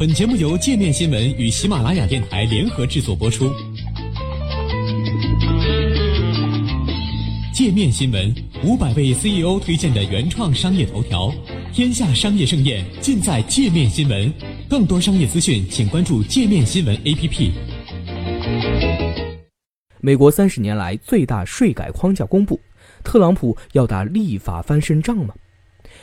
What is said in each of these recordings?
本节目由界面新闻与喜马拉雅电台联合制作播出。界面新闻五百位 CEO 推荐的原创商业头条，天下商业盛宴尽在界面新闻。更多商业资讯，请关注界面新闻 APP。美国三十年来最大税改框架公布，特朗普要打立法翻身仗吗？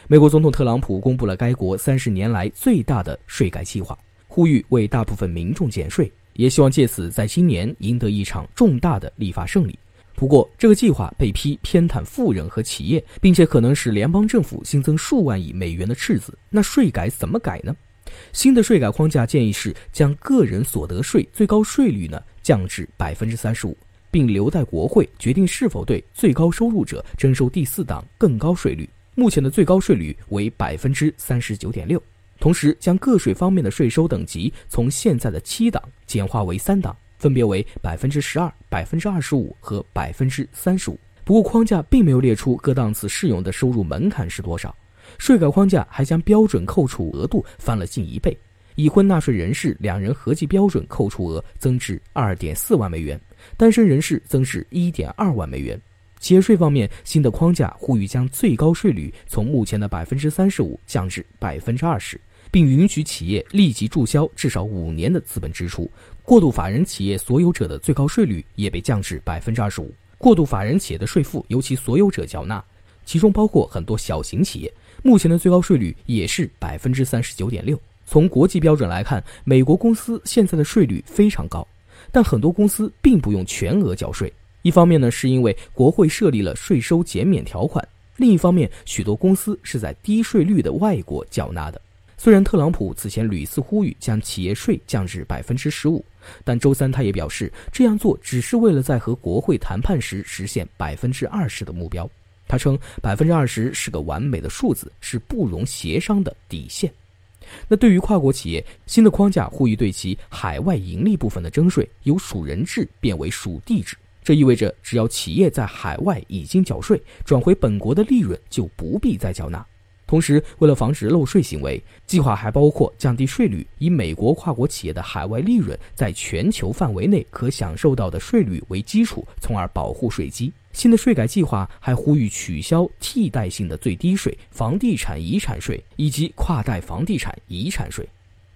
美国总统特朗普公布了该国三十年来最大的税改计划，呼吁为大部分民众减税，也希望借此在今年赢得一场重大的立法胜利。不过，这个计划被批偏袒富人和企业，并且可能使联邦政府新增数万亿美元的赤字。那税改怎么改呢？新的税改框架建议是将个人所得税最高税率呢降至百分之三十五，并留待国会决定是否对最高收入者征收第四档更高税率。目前的最高税率为百分之三十九点六，同时将个税方面的税收等级从现在的七档简化为三档，分别为百分之十二、百分之二十五和百分之三十五。不过框架并没有列出各档次适用的收入门槛是多少。税改框架还将标准扣除额度翻了近一倍，已婚纳税人士两人合计标准扣除额增至二点四万美元，单身人士增至一点二万美元。企业税方面，新的框架呼吁将最高税率从目前的百分之三十五降至百分之二十，并允许企业立即注销至少五年的资本支出。过渡法人企业所有者的最高税率也被降至百分之二十五。过渡法人企业的税负由其所有者缴纳，其中包括很多小型企业。目前的最高税率也是百分之三十九点六。从国际标准来看，美国公司现在的税率非常高，但很多公司并不用全额缴税。一方面呢，是因为国会设立了税收减免条款；另一方面，许多公司是在低税率的外国缴纳的。虽然特朗普此前屡次呼吁将企业税降至百分之十五，但周三他也表示，这样做只是为了在和国会谈判时实现百分之二十的目标。他称，百分之二十是个完美的数字，是不容协商的底线。那对于跨国企业，新的框架呼吁对其海外盈利部分的征税由属人制变为属地制。这意味着，只要企业在海外已经缴税，转回本国的利润就不必再缴纳。同时，为了防止漏税行为，计划还包括降低税率，以美国跨国企业的海外利润在全球范围内可享受到的税率为基础，从而保护税基。新的税改计划还呼吁取消替代性的最低税、房地产遗产税以及跨代房地产遗产税。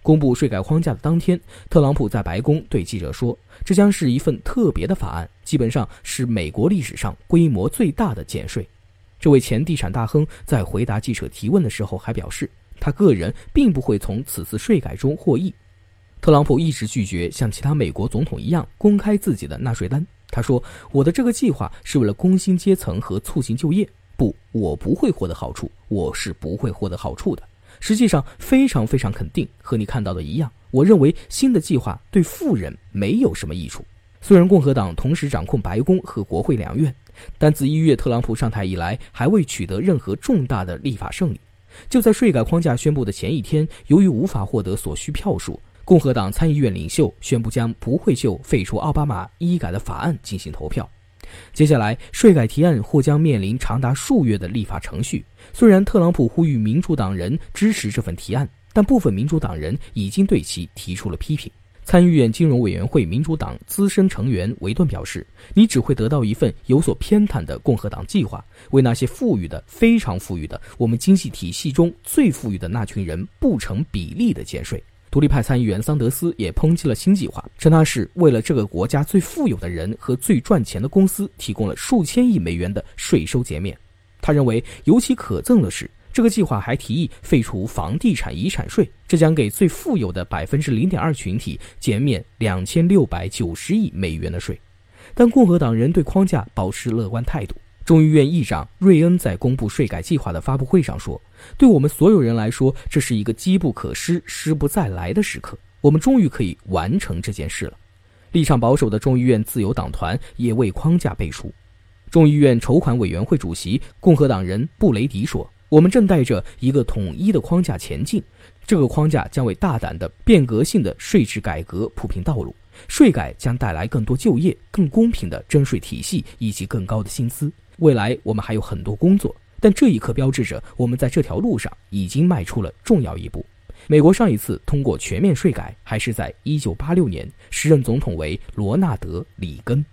公布税改框架的当天，特朗普在白宫对记者说：“这将是一份特别的法案，基本上是美国历史上规模最大的减税。”这位前地产大亨在回答记者提问的时候还表示，他个人并不会从此次税改中获益。特朗普一直拒绝像其他美国总统一样公开自己的纳税单。他说：“我的这个计划是为了工薪阶层和促进就业。不，我不会获得好处，我是不会获得好处的。”实际上非常非常肯定，和你看到的一样。我认为新的计划对富人没有什么益处。虽然共和党同时掌控白宫和国会两院，但自一月特朗普上台以来，还未取得任何重大的立法胜利。就在税改框架宣布的前一天，由于无法获得所需票数，共和党参议院领袖宣布将不会就废除奥巴马医改的法案进行投票。接下来，税改提案或将面临长达数月的立法程序。虽然特朗普呼吁民主党人支持这份提案，但部分民主党人已经对其提出了批评。参议院金融委员会民主党资深成员维顿表示：“你只会得到一份有所偏袒的共和党计划，为那些富裕的、非常富裕的、我们经济体系中最富裕的那群人不成比例的减税。”独立派参议员桑德斯也抨击了新计划，称它是为了这个国家最富有的人和最赚钱的公司提供了数千亿美元的税收减免。他认为，尤其可憎的是，这个计划还提议废除房地产遗产税，这将给最富有的百分之零点二群体减免两千六百九十亿美元的税。但共和党人对框架保持乐观态度。众议院议长瑞恩在公布税改计划的发布会上说：“对我们所有人来说，这是一个机不可失、失不再来的时刻。我们终于可以完成这件事了。”立场保守的众议院自由党团也为框架背书。众议院筹款委员会主席共和党人布雷迪说：“我们正带着一个统一的框架前进，这个框架将为大胆的变革性的税制改革铺平道路。税改将带来更多就业、更公平的征税体系以及更高的薪资。未来我们还有很多工作但这一刻标志着我们在这条路上已经迈出了重要一步。美国上一次通过全面税改还是在一九八六年时任总统为罗纳德里根。